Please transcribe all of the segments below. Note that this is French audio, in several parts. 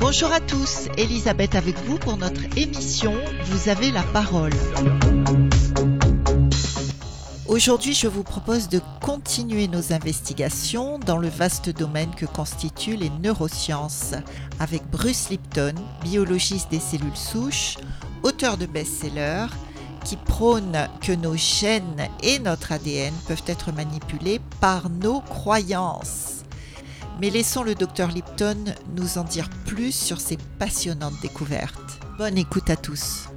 Bonjour à tous, Elisabeth avec vous pour notre émission Vous avez la parole. Aujourd'hui, je vous propose de continuer nos investigations dans le vaste domaine que constituent les neurosciences avec Bruce Lipton, biologiste des cellules souches, auteur de best-seller, qui prône que nos gènes et notre ADN peuvent être manipulés par nos croyances. Mais laissons le docteur Lipton nous en dire plus sur ces passionnantes découvertes. Bonne écoute à tous.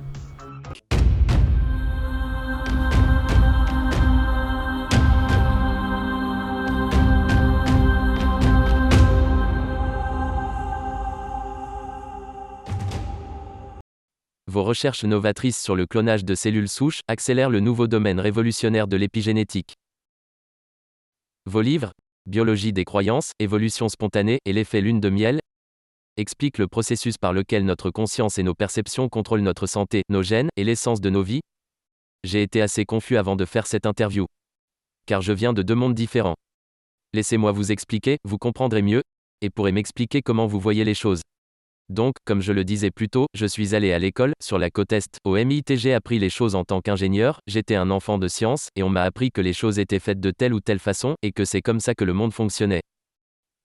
Vos recherches novatrices sur le clonage de cellules souches accélèrent le nouveau domaine révolutionnaire de l'épigénétique. Vos livres, Biologie des croyances, évolution spontanée et l'effet lune de miel expliquent le processus par lequel notre conscience et nos perceptions contrôlent notre santé, nos gènes et l'essence de nos vies. J'ai été assez confus avant de faire cette interview. Car je viens de deux mondes différents. Laissez-moi vous expliquer, vous comprendrez mieux, et pourrez m'expliquer comment vous voyez les choses. Donc, comme je le disais plus tôt, je suis allé à l'école, sur la côte Est, au MIT j'ai appris les choses en tant qu'ingénieur, j'étais un enfant de science, et on m'a appris que les choses étaient faites de telle ou telle façon, et que c'est comme ça que le monde fonctionnait.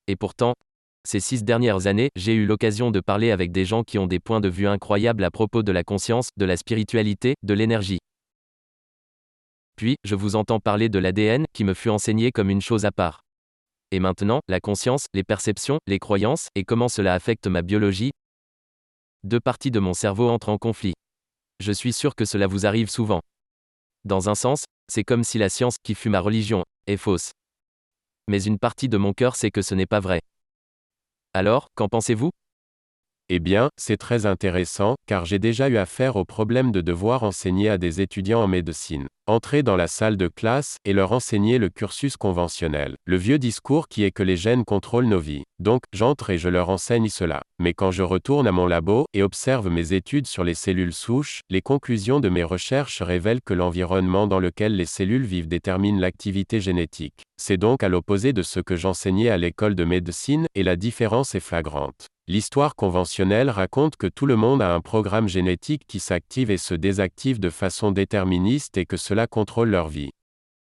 Et pourtant, ces six dernières années, j'ai eu l'occasion de parler avec des gens qui ont des points de vue incroyables à propos de la conscience, de la spiritualité, de l'énergie. Puis, je vous entends parler de l'ADN, qui me fut enseigné comme une chose à part. Et maintenant, la conscience, les perceptions, les croyances, et comment cela affecte ma biologie? Deux parties de mon cerveau entrent en conflit. Je suis sûr que cela vous arrive souvent. Dans un sens, c'est comme si la science, qui fut ma religion, est fausse. Mais une partie de mon cœur sait que ce n'est pas vrai. Alors, qu'en pensez-vous? Eh bien, c'est très intéressant, car j'ai déjà eu affaire au problème de devoir enseigner à des étudiants en médecine. Entrer dans la salle de classe et leur enseigner le cursus conventionnel. Le vieux discours qui est que les gènes contrôlent nos vies. Donc, j'entre et je leur enseigne cela. Mais quand je retourne à mon labo et observe mes études sur les cellules souches, les conclusions de mes recherches révèlent que l'environnement dans lequel les cellules vivent détermine l'activité génétique. C'est donc à l'opposé de ce que j'enseignais à l'école de médecine, et la différence est flagrante. L'histoire conventionnelle raconte que tout le monde a un programme génétique qui s'active et se désactive de façon déterministe et que cela contrôle leur vie.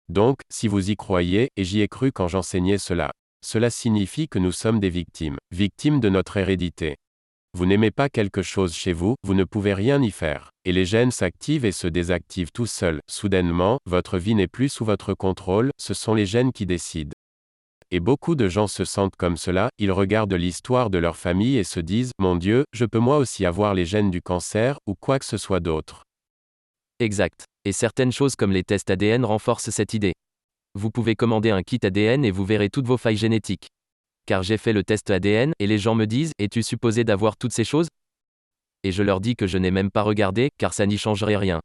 Donc, si vous y croyez, et j'y ai cru quand j'enseignais cela, cela signifie que nous sommes des victimes, victimes de notre hérédité. Vous n'aimez pas quelque chose chez vous, vous ne pouvez rien y faire. Et les gènes s'activent et se désactivent tout seuls. Soudainement, votre vie n'est plus sous votre contrôle, ce sont les gènes qui décident. Et beaucoup de gens se sentent comme cela, ils regardent l'histoire de leur famille et se disent, Mon Dieu, je peux moi aussi avoir les gènes du cancer, ou quoi que ce soit d'autre. Exact. Et certaines choses comme les tests ADN renforcent cette idée. Vous pouvez commander un kit ADN et vous verrez toutes vos failles génétiques. Car j'ai fait le test ADN, et les gens me disent, Es-tu supposé d'avoir toutes ces choses? Et je leur dis que je n'ai même pas regardé, car ça n'y changerait rien.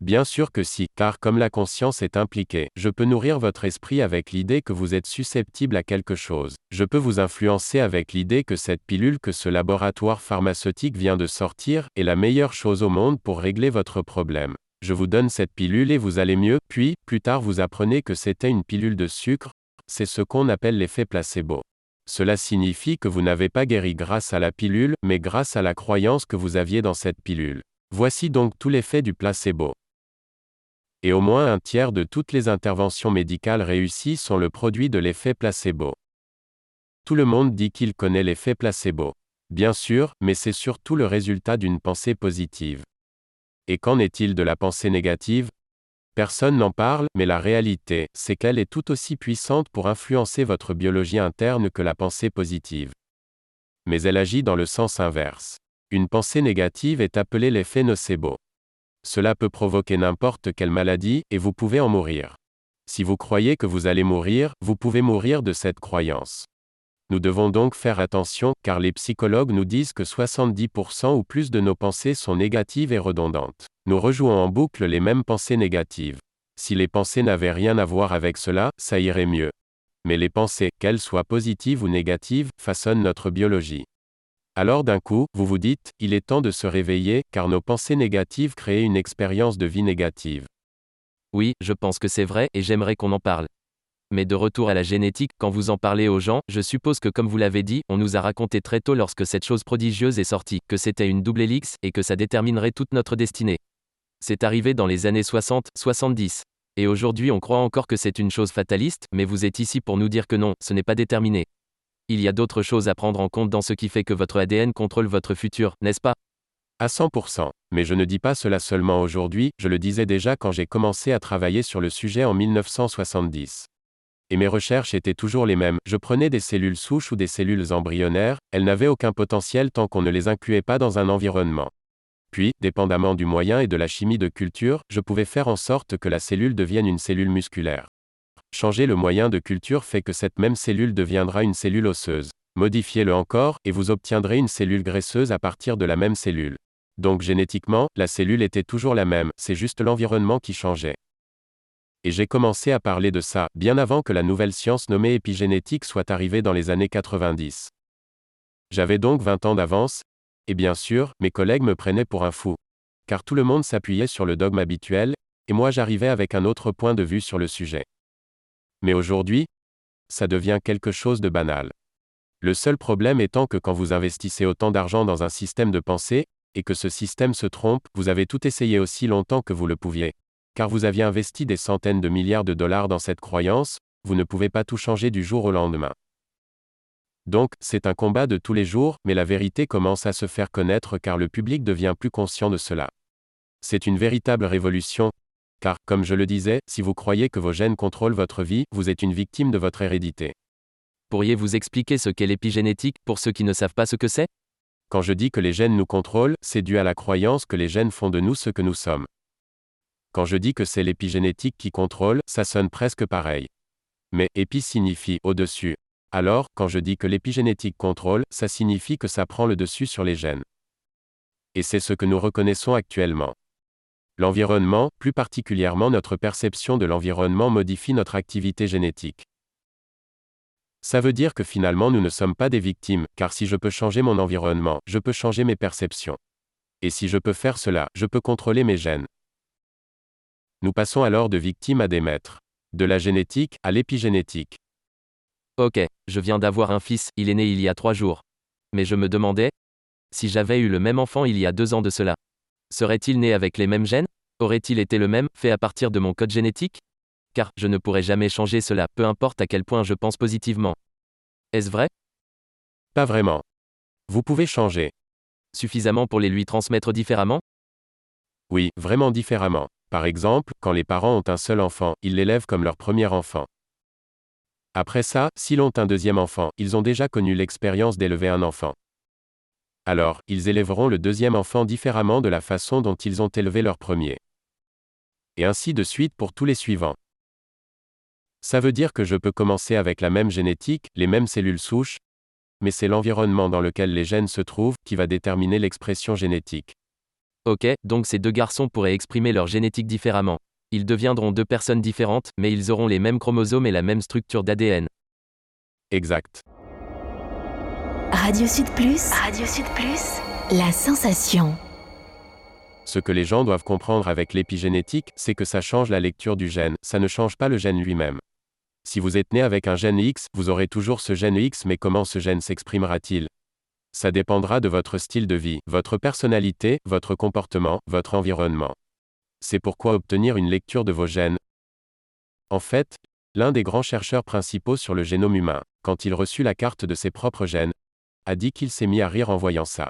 Bien sûr que si, car comme la conscience est impliquée, je peux nourrir votre esprit avec l'idée que vous êtes susceptible à quelque chose. Je peux vous influencer avec l'idée que cette pilule que ce laboratoire pharmaceutique vient de sortir est la meilleure chose au monde pour régler votre problème. Je vous donne cette pilule et vous allez mieux, puis, plus tard vous apprenez que c'était une pilule de sucre, c'est ce qu'on appelle l'effet placebo. Cela signifie que vous n'avez pas guéri grâce à la pilule, mais grâce à la croyance que vous aviez dans cette pilule. Voici donc tout l'effet du placebo et au moins un tiers de toutes les interventions médicales réussies sont le produit de l'effet placebo. Tout le monde dit qu'il connaît l'effet placebo. Bien sûr, mais c'est surtout le résultat d'une pensée positive. Et qu'en est-il de la pensée négative? Personne n'en parle, mais la réalité, c'est qu'elle est tout aussi puissante pour influencer votre biologie interne que la pensée positive. Mais elle agit dans le sens inverse. Une pensée négative est appelée l'effet nocebo. Cela peut provoquer n'importe quelle maladie, et vous pouvez en mourir. Si vous croyez que vous allez mourir, vous pouvez mourir de cette croyance. Nous devons donc faire attention, car les psychologues nous disent que 70% ou plus de nos pensées sont négatives et redondantes. Nous rejouons en boucle les mêmes pensées négatives. Si les pensées n'avaient rien à voir avec cela, ça irait mieux. Mais les pensées, qu'elles soient positives ou négatives, façonnent notre biologie. Alors d'un coup, vous vous dites, il est temps de se réveiller, car nos pensées négatives créent une expérience de vie négative. Oui, je pense que c'est vrai et j'aimerais qu'on en parle. Mais de retour à la génétique, quand vous en parlez aux gens, je suppose que comme vous l'avez dit, on nous a raconté très tôt lorsque cette chose prodigieuse est sortie, que c'était une double hélice et que ça déterminerait toute notre destinée. C'est arrivé dans les années 60, 70. Et aujourd'hui on croit encore que c'est une chose fataliste, mais vous êtes ici pour nous dire que non, ce n'est pas déterminé. Il y a d'autres choses à prendre en compte dans ce qui fait que votre ADN contrôle votre futur, n'est-ce pas? À 100%. Mais je ne dis pas cela seulement aujourd'hui, je le disais déjà quand j'ai commencé à travailler sur le sujet en 1970. Et mes recherches étaient toujours les mêmes, je prenais des cellules souches ou des cellules embryonnaires, elles n'avaient aucun potentiel tant qu'on ne les incluait pas dans un environnement. Puis, dépendamment du moyen et de la chimie de culture, je pouvais faire en sorte que la cellule devienne une cellule musculaire. Changer le moyen de culture fait que cette même cellule deviendra une cellule osseuse. Modifiez-le encore, et vous obtiendrez une cellule graisseuse à partir de la même cellule. Donc génétiquement, la cellule était toujours la même, c'est juste l'environnement qui changeait et j'ai commencé à parler de ça, bien avant que la nouvelle science nommée épigénétique soit arrivée dans les années 90. J'avais donc 20 ans d'avance, et bien sûr, mes collègues me prenaient pour un fou. Car tout le monde s'appuyait sur le dogme habituel, et moi j'arrivais avec un autre point de vue sur le sujet. Mais aujourd'hui, ça devient quelque chose de banal. Le seul problème étant que quand vous investissez autant d'argent dans un système de pensée, et que ce système se trompe, vous avez tout essayé aussi longtemps que vous le pouviez car vous aviez investi des centaines de milliards de dollars dans cette croyance, vous ne pouvez pas tout changer du jour au lendemain. Donc, c'est un combat de tous les jours, mais la vérité commence à se faire connaître car le public devient plus conscient de cela. C'est une véritable révolution, car, comme je le disais, si vous croyez que vos gènes contrôlent votre vie, vous êtes une victime de votre hérédité. Pourriez-vous expliquer ce qu'est l'épigénétique pour ceux qui ne savent pas ce que c'est? Quand je dis que les gènes nous contrôlent, c'est dû à la croyance que les gènes font de nous ce que nous sommes. Quand je dis que c'est l'épigénétique qui contrôle, ça sonne presque pareil. Mais épi signifie au-dessus. Alors, quand je dis que l'épigénétique contrôle, ça signifie que ça prend le dessus sur les gènes. Et c'est ce que nous reconnaissons actuellement. L'environnement, plus particulièrement notre perception de l'environnement modifie notre activité génétique. Ça veut dire que finalement nous ne sommes pas des victimes, car si je peux changer mon environnement, je peux changer mes perceptions. Et si je peux faire cela, je peux contrôler mes gènes. Nous passons alors de victimes à des maîtres. De la génétique à l'épigénétique. Ok, je viens d'avoir un fils, il est né il y a trois jours. Mais je me demandais, si j'avais eu le même enfant il y a deux ans de cela, serait-il né avec les mêmes gènes? Aurait-il été le même, fait à partir de mon code génétique? Car je ne pourrais jamais changer cela, peu importe à quel point je pense positivement. Est-ce vrai? Pas vraiment. Vous pouvez changer. Suffisamment pour les lui transmettre différemment? Oui, vraiment différemment. Par exemple, quand les parents ont un seul enfant, ils l'élèvent comme leur premier enfant. Après ça, s'ils ont un deuxième enfant, ils ont déjà connu l'expérience d'élever un enfant. Alors, ils élèveront le deuxième enfant différemment de la façon dont ils ont élevé leur premier. Et ainsi de suite pour tous les suivants. Ça veut dire que je peux commencer avec la même génétique, les mêmes cellules souches, mais c'est l'environnement dans lequel les gènes se trouvent qui va déterminer l'expression génétique. Ok, donc ces deux garçons pourraient exprimer leur génétique différemment. Ils deviendront deux personnes différentes, mais ils auront les mêmes chromosomes et la même structure d'ADN. Exact. Radio Sud Plus. Radio Sud Plus. La sensation. Ce que les gens doivent comprendre avec l'épigénétique, c'est que ça change la lecture du gène, ça ne change pas le gène lui-même. Si vous êtes né avec un gène X, vous aurez toujours ce gène X, mais comment ce gène s'exprimera-t-il? Ça dépendra de votre style de vie, votre personnalité, votre comportement, votre environnement. C'est pourquoi obtenir une lecture de vos gènes. En fait, l'un des grands chercheurs principaux sur le génome humain, quand il reçut la carte de ses propres gènes, a dit qu'il s'est mis à rire en voyant ça.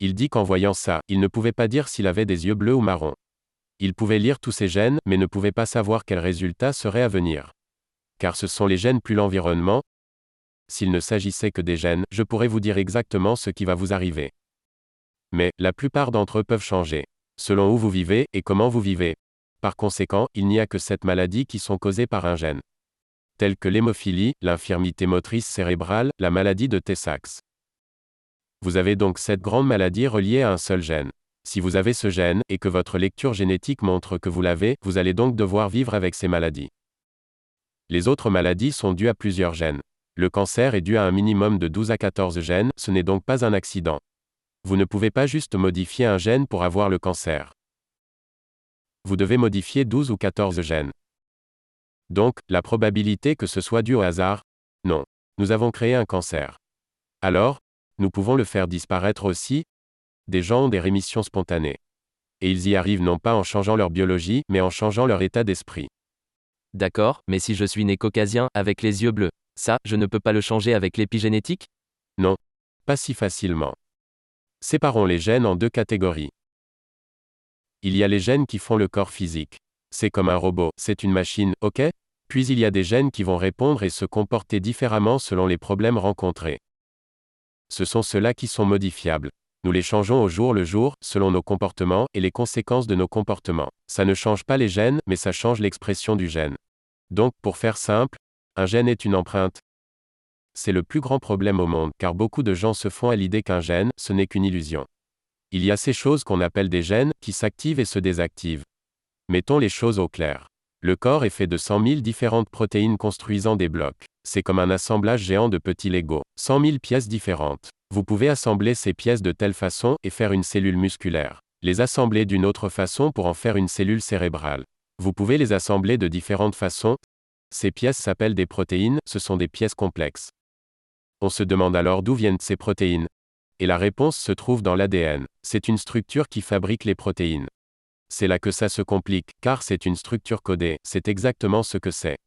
Il dit qu'en voyant ça, il ne pouvait pas dire s'il avait des yeux bleus ou marrons. Il pouvait lire tous ses gènes, mais ne pouvait pas savoir quel résultat serait à venir. Car ce sont les gènes plus l'environnement, s'il ne s'agissait que des gènes, je pourrais vous dire exactement ce qui va vous arriver. Mais, la plupart d'entre eux peuvent changer. Selon où vous vivez, et comment vous vivez. Par conséquent, il n'y a que sept maladies qui sont causées par un gène. Telles que l'hémophilie, l'infirmité motrice cérébrale, la maladie de Tay-Sachs. Vous avez donc sept grandes maladies reliées à un seul gène. Si vous avez ce gène, et que votre lecture génétique montre que vous l'avez, vous allez donc devoir vivre avec ces maladies. Les autres maladies sont dues à plusieurs gènes. Le cancer est dû à un minimum de 12 à 14 gènes, ce n'est donc pas un accident. Vous ne pouvez pas juste modifier un gène pour avoir le cancer. Vous devez modifier 12 ou 14 gènes. Donc, la probabilité que ce soit dû au hasard Non. Nous avons créé un cancer. Alors, nous pouvons le faire disparaître aussi Des gens ont des rémissions spontanées. Et ils y arrivent non pas en changeant leur biologie, mais en changeant leur état d'esprit. D'accord, mais si je suis né caucasien, avec les yeux bleus, ça, je ne peux pas le changer avec l'épigénétique? Non. Pas si facilement. Séparons les gènes en deux catégories. Il y a les gènes qui font le corps physique. C'est comme un robot, c'est une machine, ok? Puis il y a des gènes qui vont répondre et se comporter différemment selon les problèmes rencontrés. Ce sont ceux-là qui sont modifiables. Nous les changeons au jour le jour, selon nos comportements et les conséquences de nos comportements. Ça ne change pas les gènes, mais ça change l'expression du gène. Donc, pour faire simple, un gène est une empreinte. C'est le plus grand problème au monde, car beaucoup de gens se font à l'idée qu'un gène, ce n'est qu'une illusion. Il y a ces choses qu'on appelle des gènes, qui s'activent et se désactivent. Mettons les choses au clair. Le corps est fait de 100 000 différentes protéines construisant des blocs. C'est comme un assemblage géant de petits Lego. 100 000 pièces différentes. Vous pouvez assembler ces pièces de telle façon et faire une cellule musculaire. Les assembler d'une autre façon pour en faire une cellule cérébrale. Vous pouvez les assembler de différentes façons. Ces pièces s'appellent des protéines, ce sont des pièces complexes. On se demande alors d'où viennent ces protéines. Et la réponse se trouve dans l'ADN. C'est une structure qui fabrique les protéines. C'est là que ça se complique, car c'est une structure codée, c'est exactement ce que c'est.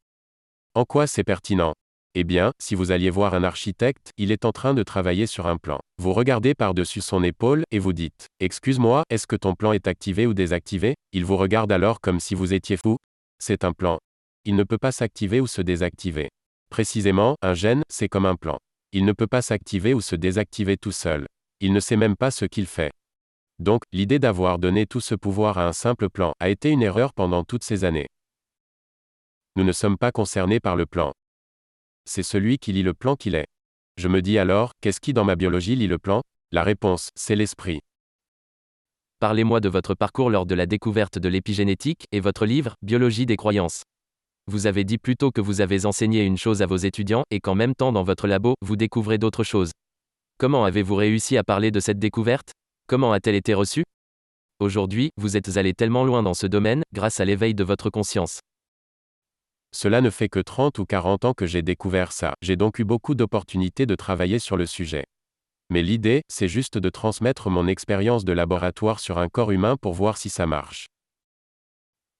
En quoi c'est pertinent? Eh bien, si vous alliez voir un architecte, il est en train de travailler sur un plan. Vous regardez par-dessus son épaule et vous dites Excuse-moi, est-ce que ton plan est activé ou désactivé Il vous regarde alors comme si vous étiez fou. C'est un plan. Il ne peut pas s'activer ou se désactiver. Précisément, un gène, c'est comme un plan. Il ne peut pas s'activer ou se désactiver tout seul. Il ne sait même pas ce qu'il fait. Donc, l'idée d'avoir donné tout ce pouvoir à un simple plan a été une erreur pendant toutes ces années. Nous ne sommes pas concernés par le plan. C'est celui qui lit le plan qu'il est. Je me dis alors, qu'est-ce qui dans ma biologie lit le plan? La réponse, c'est l'esprit. Parlez-moi de votre parcours lors de la découverte de l'épigénétique et votre livre, Biologie des croyances. Vous avez dit plutôt que vous avez enseigné une chose à vos étudiants et qu'en même temps dans votre labo, vous découvrez d'autres choses. Comment avez-vous réussi à parler de cette découverte? Comment a-t-elle été reçue? Aujourd'hui, vous êtes allé tellement loin dans ce domaine, grâce à l'éveil de votre conscience. Cela ne fait que 30 ou 40 ans que j'ai découvert ça, j'ai donc eu beaucoup d'opportunités de travailler sur le sujet. Mais l'idée, c'est juste de transmettre mon expérience de laboratoire sur un corps humain pour voir si ça marche.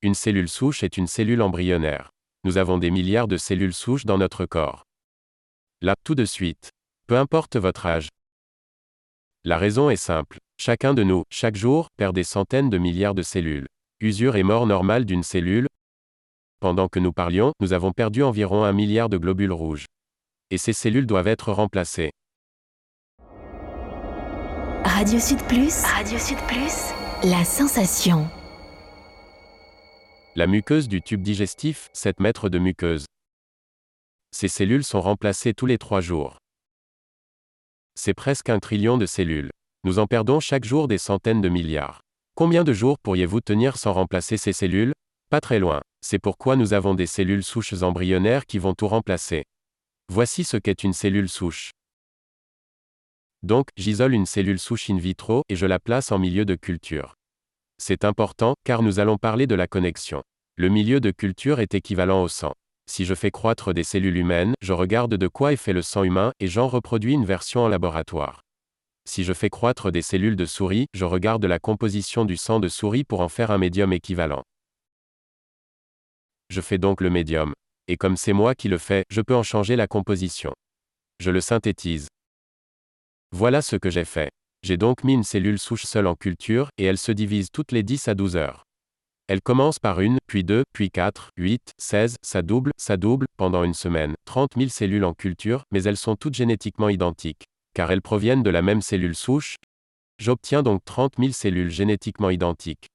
Une cellule souche est une cellule embryonnaire. Nous avons des milliards de cellules souches dans notre corps. Là, tout de suite. Peu importe votre âge. La raison est simple. Chacun de nous, chaque jour, perd des centaines de milliards de cellules. Usure et mort normale d'une cellule. Pendant que nous parlions, nous avons perdu environ un milliard de globules rouges. Et ces cellules doivent être remplacées. Radio Sud Plus. Radio Sud Plus. La sensation. La muqueuse du tube digestif, 7 mètres de muqueuse. Ces cellules sont remplacées tous les 3 jours. C'est presque un trillion de cellules. Nous en perdons chaque jour des centaines de milliards. Combien de jours pourriez-vous tenir sans remplacer ces cellules? Pas très loin. C'est pourquoi nous avons des cellules souches embryonnaires qui vont tout remplacer. Voici ce qu'est une cellule souche. Donc, j'isole une cellule souche in vitro et je la place en milieu de culture. C'est important, car nous allons parler de la connexion. Le milieu de culture est équivalent au sang. Si je fais croître des cellules humaines, je regarde de quoi est fait le sang humain et j'en reproduis une version en laboratoire. Si je fais croître des cellules de souris, je regarde la composition du sang de souris pour en faire un médium équivalent. Je fais donc le médium. Et comme c'est moi qui le fais, je peux en changer la composition. Je le synthétise. Voilà ce que j'ai fait. J'ai donc mis une cellule souche seule en culture, et elle se divise toutes les 10 à 12 heures. Elle commence par une, puis deux, puis quatre, huit, seize, ça double, ça double, pendant une semaine, 30 000 cellules en culture, mais elles sont toutes génétiquement identiques car elles proviennent de la même cellule souche, j'obtiens donc 30 000 cellules génétiquement identiques.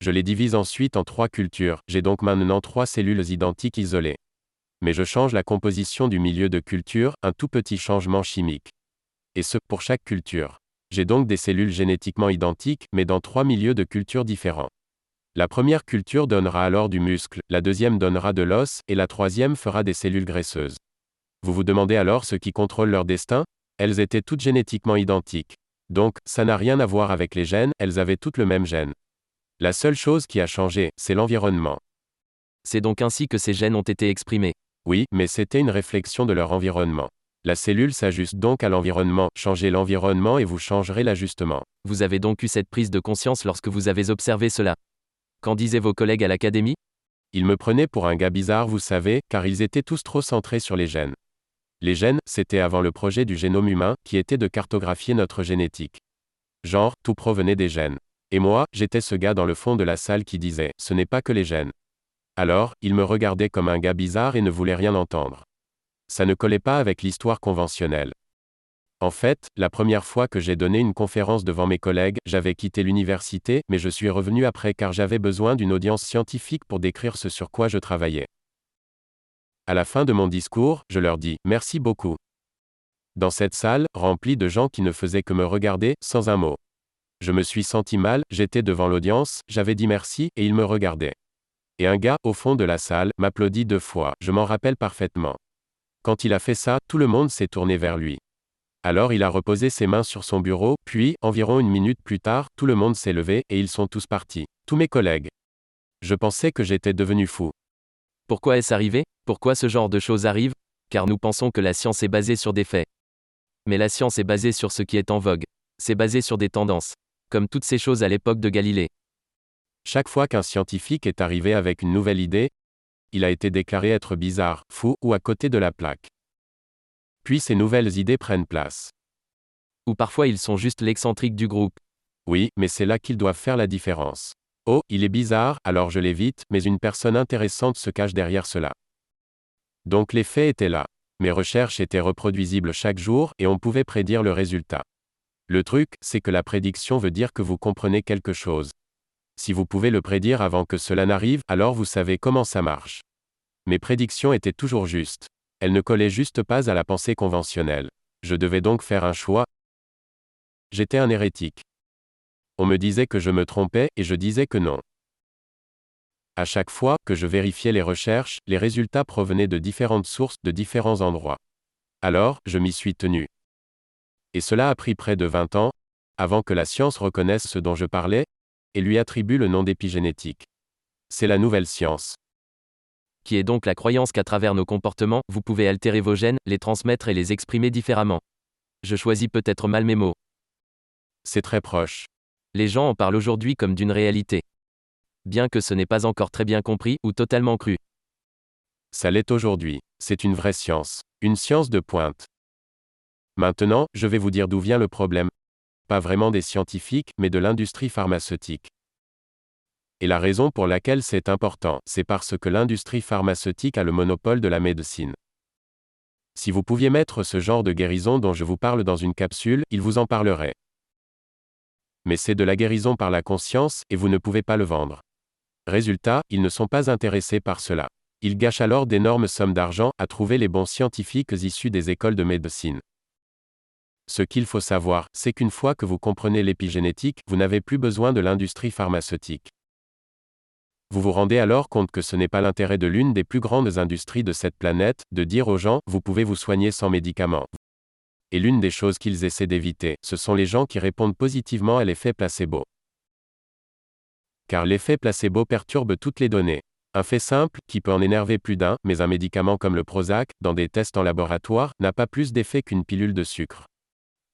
Je les divise ensuite en trois cultures, j'ai donc maintenant trois cellules identiques isolées. Mais je change la composition du milieu de culture, un tout petit changement chimique. Et ce, pour chaque culture. J'ai donc des cellules génétiquement identiques, mais dans trois milieux de culture différents. La première culture donnera alors du muscle, la deuxième donnera de l'os, et la troisième fera des cellules graisseuses. Vous vous demandez alors ce qui contrôle leur destin? Elles étaient toutes génétiquement identiques. Donc, ça n'a rien à voir avec les gènes, elles avaient toutes le même gène. La seule chose qui a changé, c'est l'environnement. C'est donc ainsi que ces gènes ont été exprimés. Oui, mais c'était une réflexion de leur environnement. La cellule s'ajuste donc à l'environnement, changez l'environnement et vous changerez l'ajustement. Vous avez donc eu cette prise de conscience lorsque vous avez observé cela. Qu'en disaient vos collègues à l'académie? Ils me prenaient pour un gars bizarre, vous savez, car ils étaient tous trop centrés sur les gènes. Les gènes, c'était avant le projet du génome humain, qui était de cartographier notre génétique. Genre, tout provenait des gènes. Et moi, j'étais ce gars dans le fond de la salle qui disait, ce n'est pas que les gènes. Alors, ils me regardaient comme un gars bizarre et ne voulaient rien entendre. Ça ne collait pas avec l'histoire conventionnelle. En fait, la première fois que j'ai donné une conférence devant mes collègues, j'avais quitté l'université, mais je suis revenu après car j'avais besoin d'une audience scientifique pour décrire ce sur quoi je travaillais. À la fin de mon discours, je leur dis Merci beaucoup. Dans cette salle, remplie de gens qui ne faisaient que me regarder, sans un mot. Je me suis senti mal, j'étais devant l'audience, j'avais dit merci, et ils me regardaient. Et un gars, au fond de la salle, m'applaudit deux fois, je m'en rappelle parfaitement. Quand il a fait ça, tout le monde s'est tourné vers lui. Alors il a reposé ses mains sur son bureau, puis, environ une minute plus tard, tout le monde s'est levé, et ils sont tous partis. Tous mes collègues. Je pensais que j'étais devenu fou. Pourquoi est-ce arrivé? Pourquoi ce genre de choses arrive Car nous pensons que la science est basée sur des faits. Mais la science est basée sur ce qui est en vogue. C'est basé sur des tendances. Comme toutes ces choses à l'époque de Galilée. Chaque fois qu'un scientifique est arrivé avec une nouvelle idée, il a été déclaré être bizarre, fou ou à côté de la plaque. Puis ces nouvelles idées prennent place. Ou parfois ils sont juste l'excentrique du groupe. Oui, mais c'est là qu'ils doivent faire la différence. Oh, il est bizarre, alors je l'évite, mais une personne intéressante se cache derrière cela. Donc les faits étaient là. Mes recherches étaient reproduisibles chaque jour, et on pouvait prédire le résultat. Le truc, c'est que la prédiction veut dire que vous comprenez quelque chose. Si vous pouvez le prédire avant que cela n'arrive, alors vous savez comment ça marche. Mes prédictions étaient toujours justes. Elles ne collaient juste pas à la pensée conventionnelle. Je devais donc faire un choix. J'étais un hérétique. On me disait que je me trompais, et je disais que non. À chaque fois que je vérifiais les recherches, les résultats provenaient de différentes sources, de différents endroits. Alors, je m'y suis tenu. Et cela a pris près de 20 ans, avant que la science reconnaisse ce dont je parlais, et lui attribue le nom d'épigénétique. C'est la nouvelle science. Qui est donc la croyance qu'à travers nos comportements, vous pouvez altérer vos gènes, les transmettre et les exprimer différemment. Je choisis peut-être mal mes mots. C'est très proche. Les gens en parlent aujourd'hui comme d'une réalité. Bien que ce n'est pas encore très bien compris ou totalement cru. Ça l'est aujourd'hui. C'est une vraie science. Une science de pointe. Maintenant, je vais vous dire d'où vient le problème pas vraiment des scientifiques, mais de l'industrie pharmaceutique. Et la raison pour laquelle c'est important, c'est parce que l'industrie pharmaceutique a le monopole de la médecine. Si vous pouviez mettre ce genre de guérison dont je vous parle dans une capsule, il vous en parlerait. Mais c'est de la guérison par la conscience, et vous ne pouvez pas le vendre. Résultat, ils ne sont pas intéressés par cela. Ils gâchent alors d'énormes sommes d'argent à trouver les bons scientifiques issus des écoles de médecine. Ce qu'il faut savoir, c'est qu'une fois que vous comprenez l'épigénétique, vous n'avez plus besoin de l'industrie pharmaceutique. Vous vous rendez alors compte que ce n'est pas l'intérêt de l'une des plus grandes industries de cette planète, de dire aux gens, vous pouvez vous soigner sans médicaments. Et l'une des choses qu'ils essaient d'éviter, ce sont les gens qui répondent positivement à l'effet placebo. Car l'effet placebo perturbe toutes les données. Un fait simple, qui peut en énerver plus d'un, mais un médicament comme le Prozac, dans des tests en laboratoire, n'a pas plus d'effet qu'une pilule de sucre.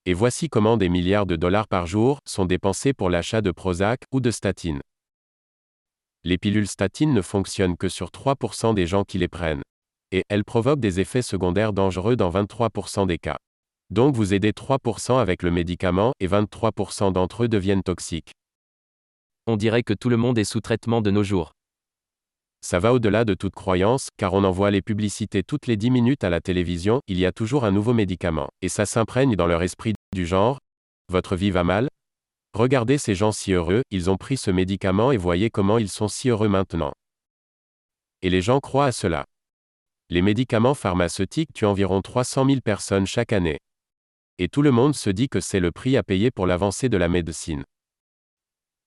Et voici comment des milliards de dollars par jour sont dépensés pour l'achat de Prozac ou de statines. Les pilules statines ne fonctionnent que sur 3% des gens qui les prennent. Et elles provoquent des effets secondaires dangereux dans 23% des cas. Donc vous aidez 3% avec le médicament et 23% d'entre eux deviennent toxiques. On dirait que tout le monde est sous traitement de nos jours. Ça va au-delà de toute croyance, car on envoie les publicités toutes les 10 minutes à la télévision, il y a toujours un nouveau médicament. Et ça s'imprègne dans leur esprit du genre Votre vie va mal? Regardez ces gens si heureux, ils ont pris ce médicament et voyez comment ils sont si heureux maintenant. Et les gens croient à cela. Les médicaments pharmaceutiques tuent environ 300 000 personnes chaque année. Et tout le monde se dit que c'est le prix à payer pour l'avancée de la médecine.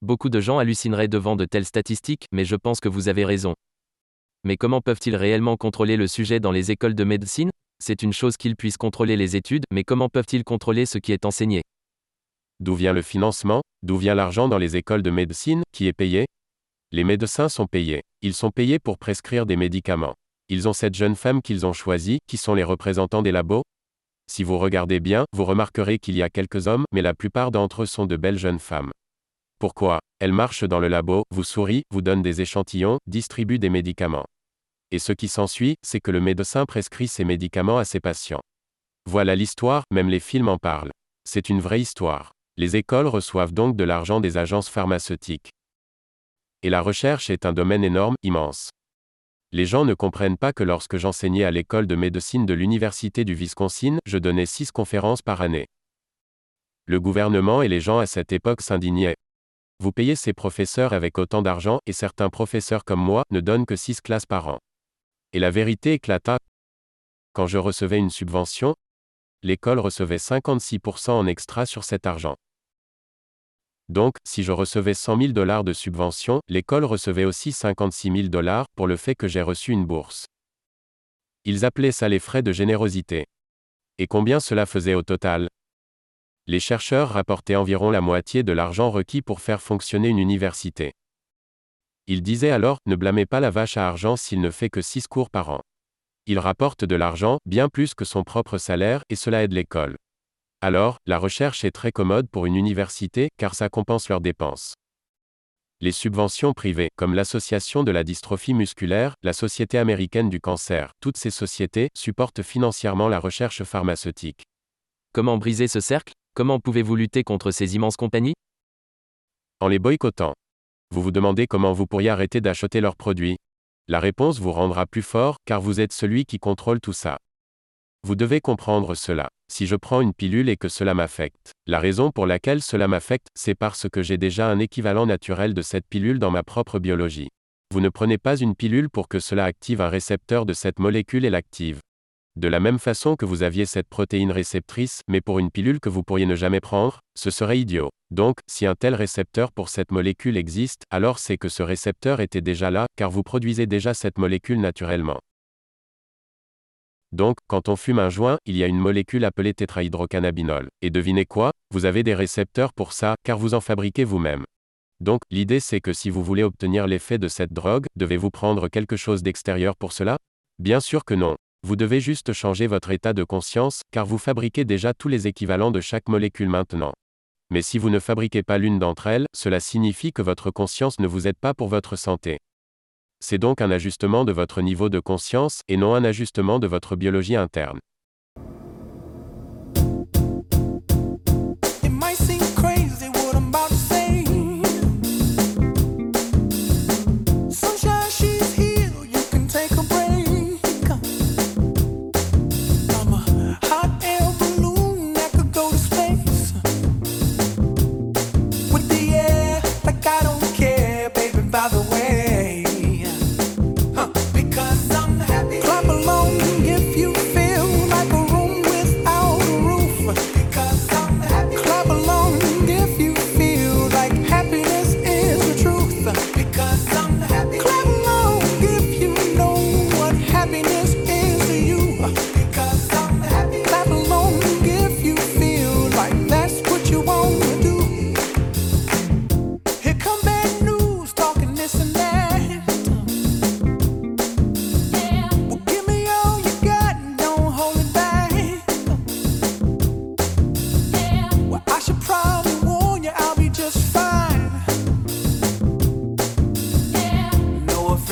Beaucoup de gens hallucineraient devant de telles statistiques, mais je pense que vous avez raison. Mais comment peuvent-ils réellement contrôler le sujet dans les écoles de médecine? C'est une chose qu'ils puissent contrôler les études, mais comment peuvent-ils contrôler ce qui est enseigné? D'où vient le financement? D'où vient l'argent dans les écoles de médecine? Qui est payé? Les médecins sont payés. Ils sont payés pour prescrire des médicaments. Ils ont cette jeune femme qu'ils ont choisie, qui sont les représentants des labos Si vous regardez bien, vous remarquerez qu'il y a quelques hommes, mais la plupart d'entre eux sont de belles jeunes femmes. Pourquoi? Elles marchent dans le labo, vous sourient, vous donnent des échantillons, distribuent des médicaments. Et ce qui s'ensuit, c'est que le médecin prescrit ces médicaments à ses patients. Voilà l'histoire, même les films en parlent. C'est une vraie histoire. Les écoles reçoivent donc de l'argent des agences pharmaceutiques. Et la recherche est un domaine énorme, immense. Les gens ne comprennent pas que lorsque j'enseignais à l'école de médecine de l'Université du Wisconsin, je donnais six conférences par année. Le gouvernement et les gens à cette époque s'indignaient. Vous payez ces professeurs avec autant d'argent, et certains professeurs comme moi ne donnent que six classes par an. Et la vérité éclata. Quand je recevais une subvention, l'école recevait 56% en extra sur cet argent. Donc, si je recevais 100 000 dollars de subvention, l'école recevait aussi 56 000 dollars pour le fait que j'ai reçu une bourse. Ils appelaient ça les frais de générosité. Et combien cela faisait au total? Les chercheurs rapportaient environ la moitié de l'argent requis pour faire fonctionner une université. Ils disaient alors, ne blâmez pas la vache à argent s'il ne fait que 6 cours par an. Il rapporte de l'argent, bien plus que son propre salaire, et cela aide l'école. Alors, la recherche est très commode pour une université, car ça compense leurs dépenses. Les subventions privées, comme l'Association de la dystrophie musculaire, la Société américaine du cancer, toutes ces sociétés supportent financièrement la recherche pharmaceutique. Comment briser ce cercle? Comment pouvez-vous lutter contre ces immenses compagnies? En les boycottant. Vous vous demandez comment vous pourriez arrêter d'acheter leurs produits. La réponse vous rendra plus fort, car vous êtes celui qui contrôle tout ça. Vous devez comprendre cela. Si je prends une pilule et que cela m'affecte, la raison pour laquelle cela m'affecte, c'est parce que j'ai déjà un équivalent naturel de cette pilule dans ma propre biologie. Vous ne prenez pas une pilule pour que cela active un récepteur de cette molécule et l'active. De la même façon que vous aviez cette protéine réceptrice, mais pour une pilule que vous pourriez ne jamais prendre, ce serait idiot. Donc, si un tel récepteur pour cette molécule existe, alors c'est que ce récepteur était déjà là, car vous produisez déjà cette molécule naturellement. Donc, quand on fume un joint, il y a une molécule appelée tétrahydrocannabinol. Et devinez quoi? Vous avez des récepteurs pour ça, car vous en fabriquez vous-même. Donc, l'idée c'est que si vous voulez obtenir l'effet de cette drogue, devez-vous prendre quelque chose d'extérieur pour cela? Bien sûr que non. Vous devez juste changer votre état de conscience, car vous fabriquez déjà tous les équivalents de chaque molécule maintenant. Mais si vous ne fabriquez pas l'une d'entre elles, cela signifie que votre conscience ne vous aide pas pour votre santé. C'est donc un ajustement de votre niveau de conscience, et non un ajustement de votre biologie interne.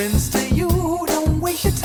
Offense to you, don't waste your time.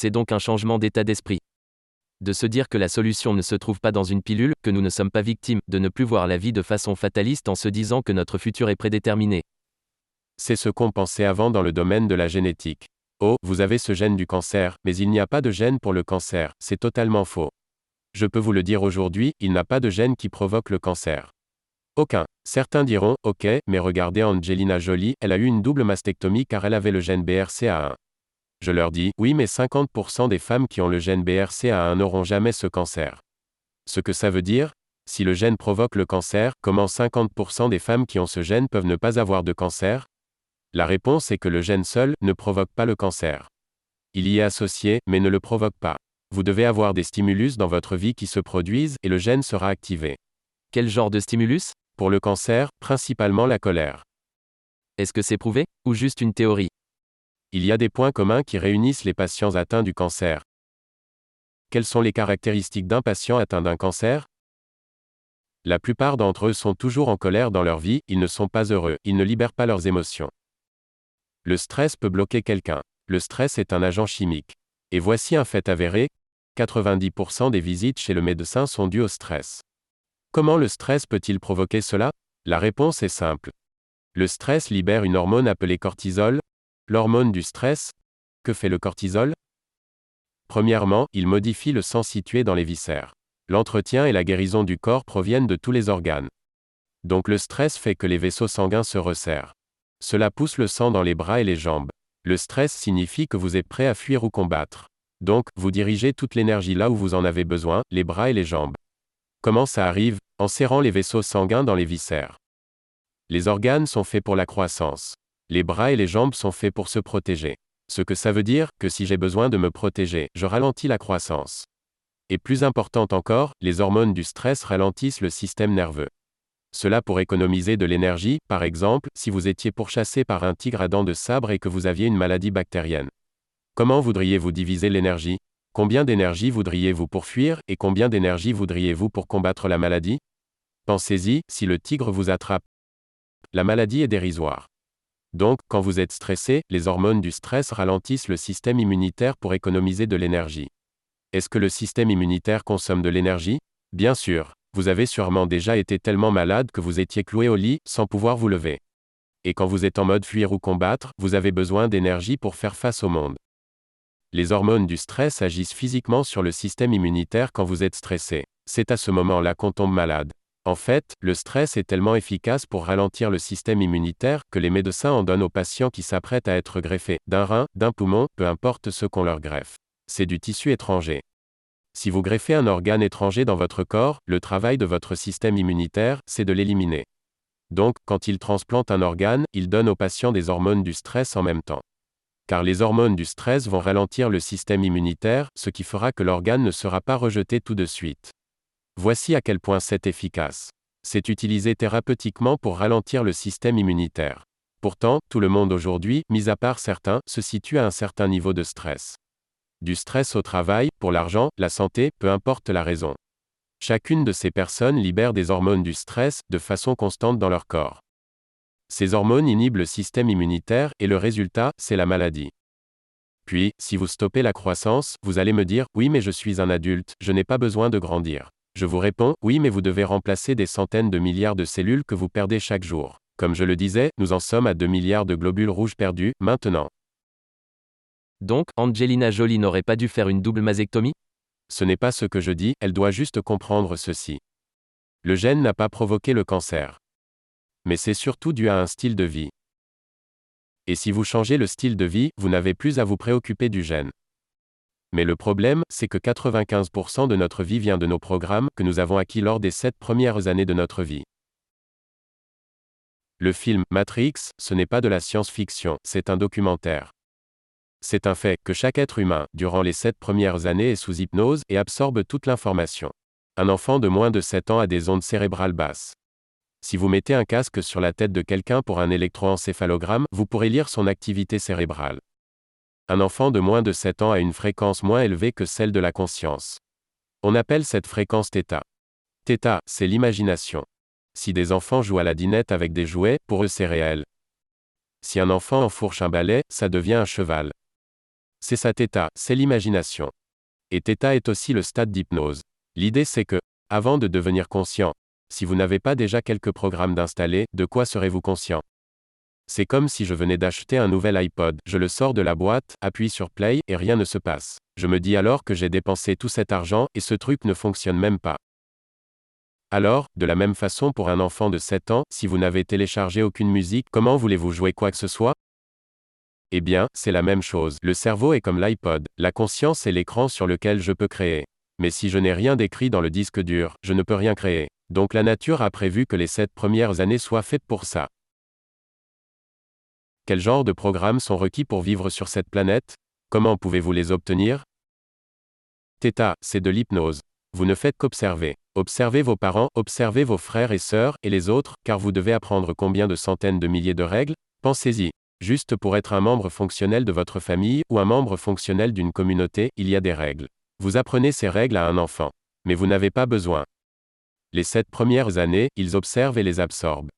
C'est donc un changement d'état d'esprit. De se dire que la solution ne se trouve pas dans une pilule, que nous ne sommes pas victimes, de ne plus voir la vie de façon fataliste en se disant que notre futur est prédéterminé. C'est ce qu'on pensait avant dans le domaine de la génétique. Oh, vous avez ce gène du cancer, mais il n'y a pas de gène pour le cancer, c'est totalement faux. Je peux vous le dire aujourd'hui, il n'a pas de gène qui provoque le cancer. Aucun. Certains diront, ok, mais regardez Angelina Jolie, elle a eu une double mastectomie car elle avait le gène BRCA1. Je leur dis, oui, mais 50% des femmes qui ont le gène BRCA1 n'auront jamais ce cancer. Ce que ça veut dire Si le gène provoque le cancer, comment 50% des femmes qui ont ce gène peuvent ne pas avoir de cancer? La réponse est que le gène seul ne provoque pas le cancer. Il y est associé, mais ne le provoque pas. Vous devez avoir des stimulus dans votre vie qui se produisent et le gène sera activé. Quel genre de stimulus? Pour le cancer, principalement la colère. Est-ce que c'est prouvé Ou juste une théorie? Il y a des points communs qui réunissent les patients atteints du cancer. Quelles sont les caractéristiques d'un patient atteint d'un cancer? La plupart d'entre eux sont toujours en colère dans leur vie, ils ne sont pas heureux, ils ne libèrent pas leurs émotions. Le stress peut bloquer quelqu'un. Le stress est un agent chimique. Et voici un fait avéré, 90% des visites chez le médecin sont dues au stress. Comment le stress peut-il provoquer cela? La réponse est simple. Le stress libère une hormone appelée cortisol, l'hormone du stress. Que fait le cortisol? Premièrement, il modifie le sang situé dans les viscères. L'entretien et la guérison du corps proviennent de tous les organes. Donc le stress fait que les vaisseaux sanguins se resserrent. Cela pousse le sang dans les bras et les jambes. Le stress signifie que vous êtes prêt à fuir ou combattre. Donc, vous dirigez toute l'énergie là où vous en avez besoin, les bras et les jambes. Comment ça arrive? En serrant les vaisseaux sanguins dans les viscères. Les organes sont faits pour la croissance. Les bras et les jambes sont faits pour se protéger. Ce que ça veut dire, que si j'ai besoin de me protéger, je ralentis la croissance. Et plus important encore, les hormones du stress ralentissent le système nerveux. Cela pour économiser de l'énergie, par exemple, si vous étiez pourchassé par un tigre à dents de sabre et que vous aviez une maladie bactérienne. Comment voudriez-vous diviser l'énergie? Combien d'énergie voudriez-vous pour fuir et combien d'énergie voudriez-vous pour combattre la maladie? Pensez-y, si le tigre vous attrape. La maladie est dérisoire. Donc, quand vous êtes stressé, les hormones du stress ralentissent le système immunitaire pour économiser de l'énergie. Est-ce que le système immunitaire consomme de l'énergie? Bien sûr. Vous avez sûrement déjà été tellement malade que vous étiez cloué au lit, sans pouvoir vous lever. Et quand vous êtes en mode fuir ou combattre, vous avez besoin d'énergie pour faire face au monde. Les hormones du stress agissent physiquement sur le système immunitaire quand vous êtes stressé. C'est à ce moment-là qu'on tombe malade. En fait, le stress est tellement efficace pour ralentir le système immunitaire que les médecins en donnent aux patients qui s'apprêtent à être greffés, d'un rein, d'un poumon, peu importe ce qu'on leur greffe. C'est du tissu étranger. Si vous greffez un organe étranger dans votre corps, le travail de votre système immunitaire, c'est de l'éliminer. Donc, quand il transplante un organe, il donne aux patients des hormones du stress en même temps car les hormones du stress vont ralentir le système immunitaire, ce qui fera que l'organe ne sera pas rejeté tout de suite. Voici à quel point c'est efficace. C'est utilisé thérapeutiquement pour ralentir le système immunitaire. Pourtant, tout le monde aujourd'hui, mis à part certains, se situe à un certain niveau de stress. Du stress au travail, pour l'argent, la santé, peu importe la raison. Chacune de ces personnes libère des hormones du stress, de façon constante dans leur corps. Ces hormones inhibent le système immunitaire et le résultat, c'est la maladie. Puis, si vous stoppez la croissance, vous allez me dire, oui mais je suis un adulte, je n'ai pas besoin de grandir. Je vous réponds, oui mais vous devez remplacer des centaines de milliards de cellules que vous perdez chaque jour. Comme je le disais, nous en sommes à 2 milliards de globules rouges perdus, maintenant. Donc, Angelina Jolie n'aurait pas dû faire une double mastectomie? Ce n'est pas ce que je dis, elle doit juste comprendre ceci. Le gène n'a pas provoqué le cancer mais c'est surtout dû à un style de vie. Et si vous changez le style de vie, vous n'avez plus à vous préoccuper du gène. Mais le problème, c'est que 95% de notre vie vient de nos programmes que nous avons acquis lors des sept premières années de notre vie. Le film Matrix, ce n'est pas de la science-fiction, c'est un documentaire. C'est un fait que chaque être humain, durant les sept premières années, est sous hypnose et absorbe toute l'information. Un enfant de moins de 7 ans a des ondes cérébrales basses. Si vous mettez un casque sur la tête de quelqu'un pour un électroencéphalogramme, vous pourrez lire son activité cérébrale. Un enfant de moins de 7 ans a une fréquence moins élevée que celle de la conscience. On appelle cette fréquence θ. Θ, c'est l'imagination. Si des enfants jouent à la dinette avec des jouets, pour eux c'est réel. Si un enfant enfourche un balai, ça devient un cheval. C'est ça θ, c'est l'imagination. Et θ est aussi le stade d'hypnose. L'idée c'est que, avant de devenir conscient, si vous n'avez pas déjà quelques programmes d'installer, de quoi serez-vous conscient C'est comme si je venais d'acheter un nouvel iPod, je le sors de la boîte, appuie sur Play, et rien ne se passe. Je me dis alors que j'ai dépensé tout cet argent, et ce truc ne fonctionne même pas. Alors, de la même façon pour un enfant de 7 ans, si vous n'avez téléchargé aucune musique, comment voulez-vous jouer quoi que ce soit? Eh bien, c'est la même chose. Le cerveau est comme l'iPod, la conscience est l'écran sur lequel je peux créer. Mais si je n'ai rien d'écrit dans le disque dur, je ne peux rien créer. Donc la nature a prévu que les sept premières années soient faites pour ça. Quel genre de programmes sont requis pour vivre sur cette planète? Comment pouvez-vous les obtenir? Theta, c'est de l'hypnose. Vous ne faites qu'observer. Observez vos parents, observez vos frères et sœurs, et les autres, car vous devez apprendre combien de centaines de milliers de règles Pensez-y. Juste pour être un membre fonctionnel de votre famille, ou un membre fonctionnel d'une communauté, il y a des règles. Vous apprenez ces règles à un enfant. Mais vous n'avez pas besoin. Les sept premières années, ils observent et les absorbent.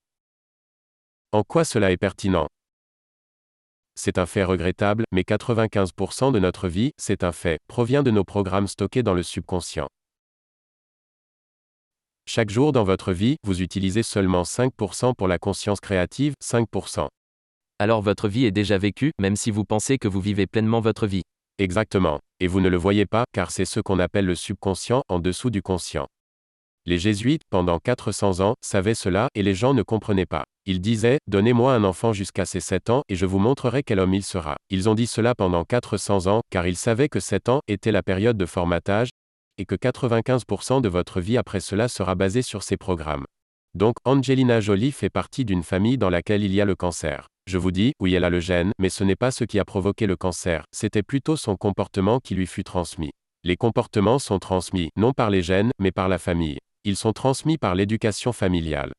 En quoi cela est pertinent? C'est un fait regrettable, mais 95% de notre vie, c'est un fait, provient de nos programmes stockés dans le subconscient. Chaque jour dans votre vie, vous utilisez seulement 5% pour la conscience créative, 5%. Alors votre vie est déjà vécue, même si vous pensez que vous vivez pleinement votre vie. Exactement. Et vous ne le voyez pas, car c'est ce qu'on appelle le subconscient, en dessous du conscient. Les jésuites, pendant 400 ans, savaient cela, et les gens ne comprenaient pas. Ils disaient, Donnez-moi un enfant jusqu'à ses 7 ans, et je vous montrerai quel homme il sera. Ils ont dit cela pendant 400 ans, car ils savaient que 7 ans était la période de formatage, et que 95% de votre vie après cela sera basée sur ces programmes. Donc, Angelina Jolie fait partie d'une famille dans laquelle il y a le cancer. Je vous dis, oui, elle a le gène, mais ce n'est pas ce qui a provoqué le cancer, c'était plutôt son comportement qui lui fut transmis. Les comportements sont transmis, non par les gènes, mais par la famille. Ils sont transmis par l'éducation familiale.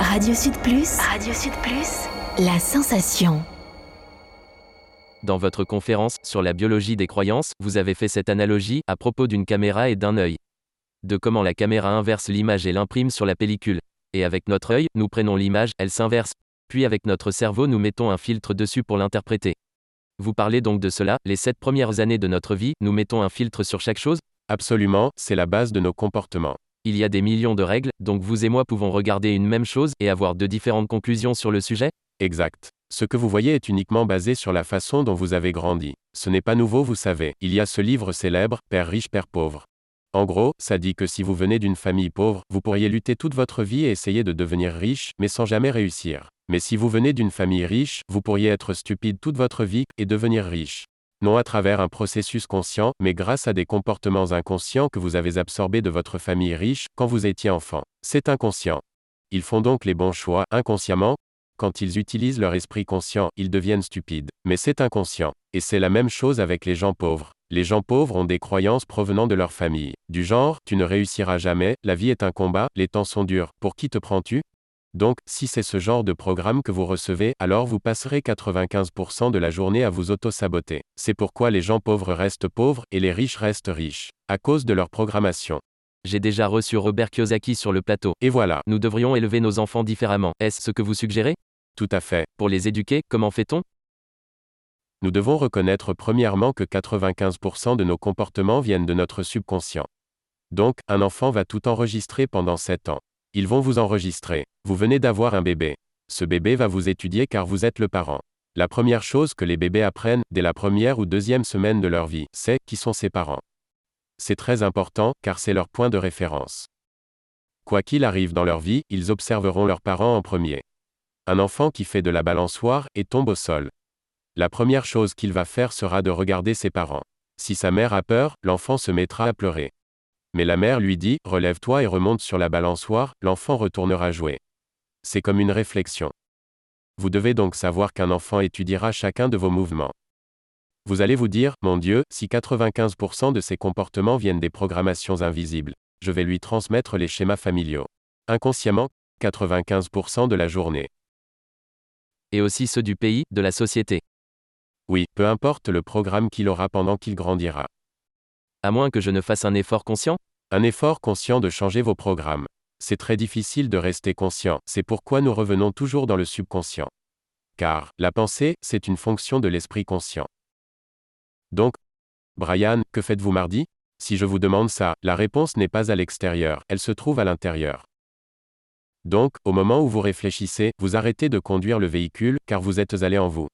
Radio Sud Plus. Radio Sud Plus. La sensation. Dans votre conférence sur la biologie des croyances, vous avez fait cette analogie à propos d'une caméra et d'un œil. De comment la caméra inverse l'image et l'imprime sur la pellicule. Et avec notre œil, nous prenons l'image, elle s'inverse. Puis avec notre cerveau, nous mettons un filtre dessus pour l'interpréter. Vous parlez donc de cela, les sept premières années de notre vie, nous mettons un filtre sur chaque chose? Absolument, c'est la base de nos comportements. Il y a des millions de règles, donc vous et moi pouvons regarder une même chose et avoir de différentes conclusions sur le sujet Exact. Ce que vous voyez est uniquement basé sur la façon dont vous avez grandi. Ce n'est pas nouveau, vous savez. Il y a ce livre célèbre, Père riche, Père pauvre. En gros, ça dit que si vous venez d'une famille pauvre, vous pourriez lutter toute votre vie et essayer de devenir riche, mais sans jamais réussir. Mais si vous venez d'une famille riche, vous pourriez être stupide toute votre vie, et devenir riche. Non à travers un processus conscient, mais grâce à des comportements inconscients que vous avez absorbés de votre famille riche, quand vous étiez enfant. C'est inconscient. Ils font donc les bons choix, inconsciemment, quand ils utilisent leur esprit conscient, ils deviennent stupides. Mais c'est inconscient. Et c'est la même chose avec les gens pauvres. Les gens pauvres ont des croyances provenant de leur famille. Du genre, tu ne réussiras jamais, la vie est un combat, les temps sont durs, pour qui te prends-tu? Donc, si c'est ce genre de programme que vous recevez, alors vous passerez 95% de la journée à vous auto-saboter. C'est pourquoi les gens pauvres restent pauvres, et les riches restent riches. À cause de leur programmation. J'ai déjà reçu Robert Kiyosaki sur le plateau. Et voilà. Nous devrions élever nos enfants différemment. Est-ce ce que vous suggérez? Tout à fait. Pour les éduquer, comment fait-on? Nous devons reconnaître premièrement que 95% de nos comportements viennent de notre subconscient. Donc, un enfant va tout enregistrer pendant 7 ans. Ils vont vous enregistrer. Vous venez d'avoir un bébé. Ce bébé va vous étudier car vous êtes le parent. La première chose que les bébés apprennent, dès la première ou deuxième semaine de leur vie, c'est qui sont ses parents. C'est très important, car c'est leur point de référence. Quoi qu'il arrive dans leur vie, ils observeront leurs parents en premier. Un enfant qui fait de la balançoire et tombe au sol. La première chose qu'il va faire sera de regarder ses parents. Si sa mère a peur, l'enfant se mettra à pleurer. Mais la mère lui dit, relève-toi et remonte sur la balançoire, l'enfant retournera jouer. C'est comme une réflexion. Vous devez donc savoir qu'un enfant étudiera chacun de vos mouvements. Vous allez vous dire, mon Dieu, si 95% de ses comportements viennent des programmations invisibles, je vais lui transmettre les schémas familiaux. Inconsciemment, 95% de la journée. Et aussi ceux du pays, de la société. Oui, peu importe le programme qu'il aura pendant qu'il grandira. À moins que je ne fasse un effort conscient Un effort conscient de changer vos programmes. C'est très difficile de rester conscient, c'est pourquoi nous revenons toujours dans le subconscient. car la pensée, c'est une fonction de l'esprit conscient. Donc, Brian, que faites-vous mardi? Si je vous demande ça, la réponse n'est pas à l'extérieur, elle se trouve à l'intérieur. Donc, au moment où vous réfléchissez, vous arrêtez de conduire le véhicule, car vous êtes allé en vous.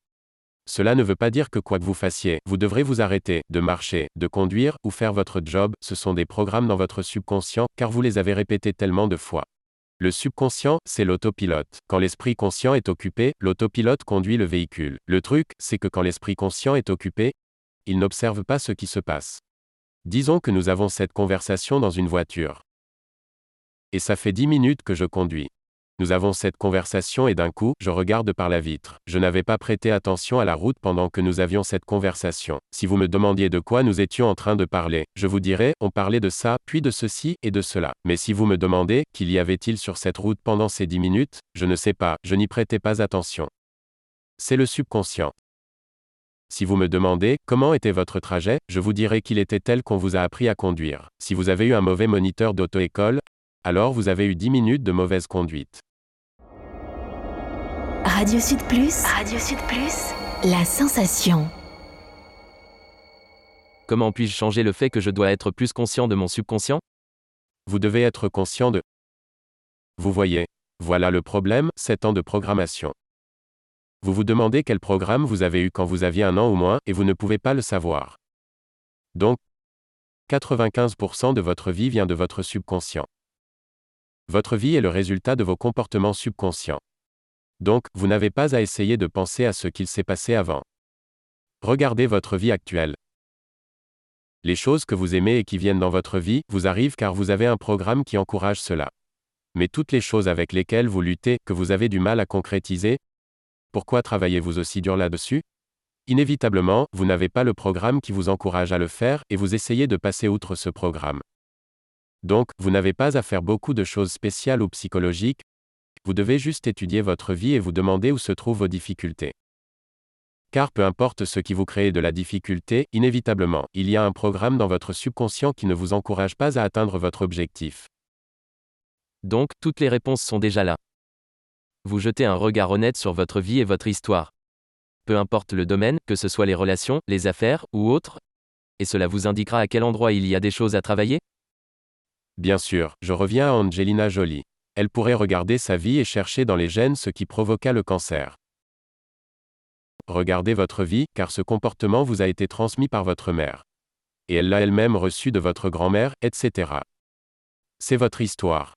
Cela ne veut pas dire que quoi que vous fassiez, vous devrez vous arrêter, de marcher, de conduire, ou faire votre job, ce sont des programmes dans votre subconscient, car vous les avez répétés tellement de fois. Le subconscient, c'est l'autopilote. Quand l'esprit conscient est occupé, l'autopilote conduit le véhicule. Le truc, c'est que quand l'esprit conscient est occupé, il n'observe pas ce qui se passe. Disons que nous avons cette conversation dans une voiture. Et ça fait dix minutes que je conduis. Nous avons cette conversation et d'un coup, je regarde par la vitre. Je n'avais pas prêté attention à la route pendant que nous avions cette conversation. Si vous me demandiez de quoi nous étions en train de parler, je vous dirais, on parlait de ça, puis de ceci, et de cela. Mais si vous me demandez, qu'il y avait-il sur cette route pendant ces dix minutes, je ne sais pas, je n'y prêtais pas attention. C'est le subconscient. Si vous me demandez comment était votre trajet, je vous dirai qu'il était tel qu'on vous a appris à conduire. Si vous avez eu un mauvais moniteur d'auto-école, alors vous avez eu 10 minutes de mauvaise conduite. Radio Sud Plus. Radio Sud Plus. La sensation. Comment puis-je changer le fait que je dois être plus conscient de mon subconscient? Vous devez être conscient de... Vous voyez, voilà le problème, 7 ans de programmation. Vous vous demandez quel programme vous avez eu quand vous aviez un an ou moins, et vous ne pouvez pas le savoir. Donc, 95% de votre vie vient de votre subconscient. Votre vie est le résultat de vos comportements subconscients. Donc, vous n'avez pas à essayer de penser à ce qu'il s'est passé avant. Regardez votre vie actuelle. Les choses que vous aimez et qui viennent dans votre vie vous arrivent car vous avez un programme qui encourage cela. Mais toutes les choses avec lesquelles vous luttez, que vous avez du mal à concrétiser, pourquoi travaillez-vous aussi dur là-dessus? Inévitablement, vous n'avez pas le programme qui vous encourage à le faire, et vous essayez de passer outre ce programme. Donc, vous n'avez pas à faire beaucoup de choses spéciales ou psychologiques, vous devez juste étudier votre vie et vous demander où se trouvent vos difficultés. Car peu importe ce qui vous crée de la difficulté, inévitablement, il y a un programme dans votre subconscient qui ne vous encourage pas à atteindre votre objectif. Donc, toutes les réponses sont déjà là. Vous jetez un regard honnête sur votre vie et votre histoire. Peu importe le domaine, que ce soit les relations, les affaires, ou autres, et cela vous indiquera à quel endroit il y a des choses à travailler? Bien sûr, je reviens à Angelina Jolie. Elle pourrait regarder sa vie et chercher dans les gènes ce qui provoqua le cancer. Regardez votre vie, car ce comportement vous a été transmis par votre mère. Et elle l'a elle-même reçu de votre grand-mère, etc. C'est votre histoire.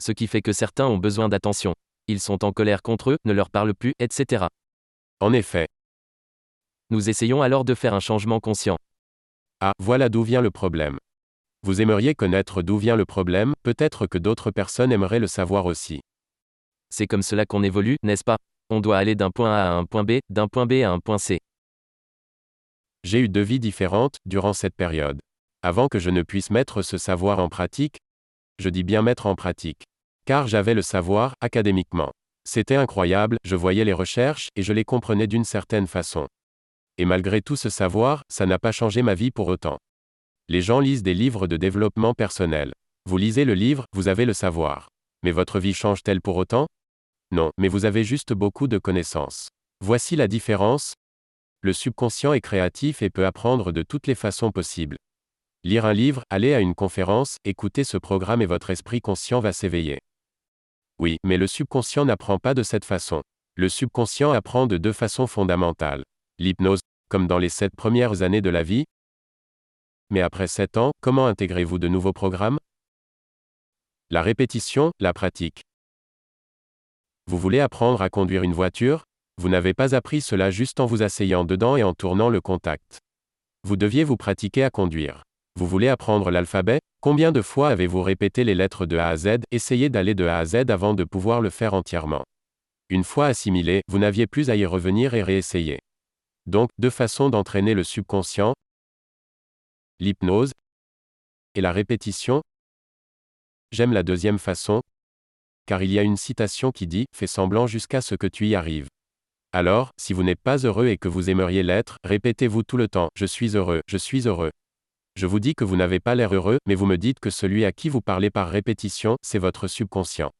Ce qui fait que certains ont besoin d'attention. Ils sont en colère contre eux, ne leur parlent plus, etc. En effet. Nous essayons alors de faire un changement conscient. Ah, voilà d'où vient le problème. Vous aimeriez connaître d'où vient le problème, peut-être que d'autres personnes aimeraient le savoir aussi. C'est comme cela qu'on évolue, n'est-ce pas? On doit aller d'un point A à un point B, d'un point B à un point C. J'ai eu deux vies différentes durant cette période. Avant que je ne puisse mettre ce savoir en pratique, je dis bien mettre en pratique. Car j'avais le savoir, académiquement. C'était incroyable, je voyais les recherches, et je les comprenais d'une certaine façon. Et malgré tout ce savoir, ça n'a pas changé ma vie pour autant. Les gens lisent des livres de développement personnel. Vous lisez le livre, vous avez le savoir. Mais votre vie change-t-elle pour autant? Non, mais vous avez juste beaucoup de connaissances. Voici la différence. Le subconscient est créatif et peut apprendre de toutes les façons possibles. Lire un livre, aller à une conférence, écouter ce programme et votre esprit conscient va s'éveiller. Oui, mais le subconscient n'apprend pas de cette façon. Le subconscient apprend de deux façons fondamentales. L'hypnose, comme dans les sept premières années de la vie, mais après 7 ans, comment intégrez-vous de nouveaux programmes? La répétition, la pratique. Vous voulez apprendre à conduire une voiture? Vous n'avez pas appris cela juste en vous asseyant dedans et en tournant le contact. Vous deviez vous pratiquer à conduire. Vous voulez apprendre l'alphabet? Combien de fois avez-vous répété les lettres de A à Z? Essayez d'aller de A à Z avant de pouvoir le faire entièrement. Une fois assimilé, vous n'aviez plus à y revenir et réessayer. Donc, deux façons d'entraîner le subconscient, l'hypnose et la répétition. J'aime la deuxième façon, car il y a une citation qui dit ⁇ Fais semblant jusqu'à ce que tu y arrives ⁇ Alors, si vous n'êtes pas heureux et que vous aimeriez l'être, répétez-vous tout le temps ⁇ Je suis heureux, je suis heureux ⁇ Je vous dis que vous n'avez pas l'air heureux, mais vous me dites que celui à qui vous parlez par répétition, c'est votre subconscient.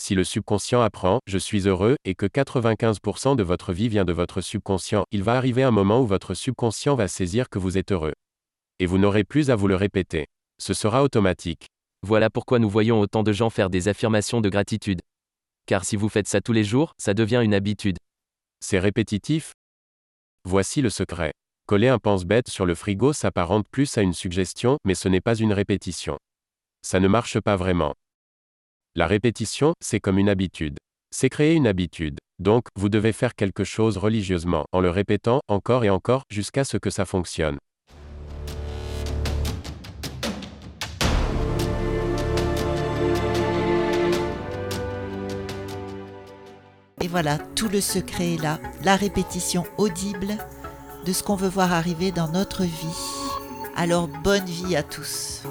Si le subconscient apprend, je suis heureux, et que 95% de votre vie vient de votre subconscient, il va arriver un moment où votre subconscient va saisir que vous êtes heureux. Et vous n'aurez plus à vous le répéter. Ce sera automatique. Voilà pourquoi nous voyons autant de gens faire des affirmations de gratitude. Car si vous faites ça tous les jours, ça devient une habitude. C'est répétitif Voici le secret. Coller un pense-bête sur le frigo s'apparente plus à une suggestion, mais ce n'est pas une répétition. Ça ne marche pas vraiment. La répétition, c'est comme une habitude. C'est créer une habitude. Donc, vous devez faire quelque chose religieusement, en le répétant, encore et encore, jusqu'à ce que ça fonctionne. Et voilà, tout le secret est là, la répétition audible de ce qu'on veut voir arriver dans notre vie. Alors bonne vie à tous.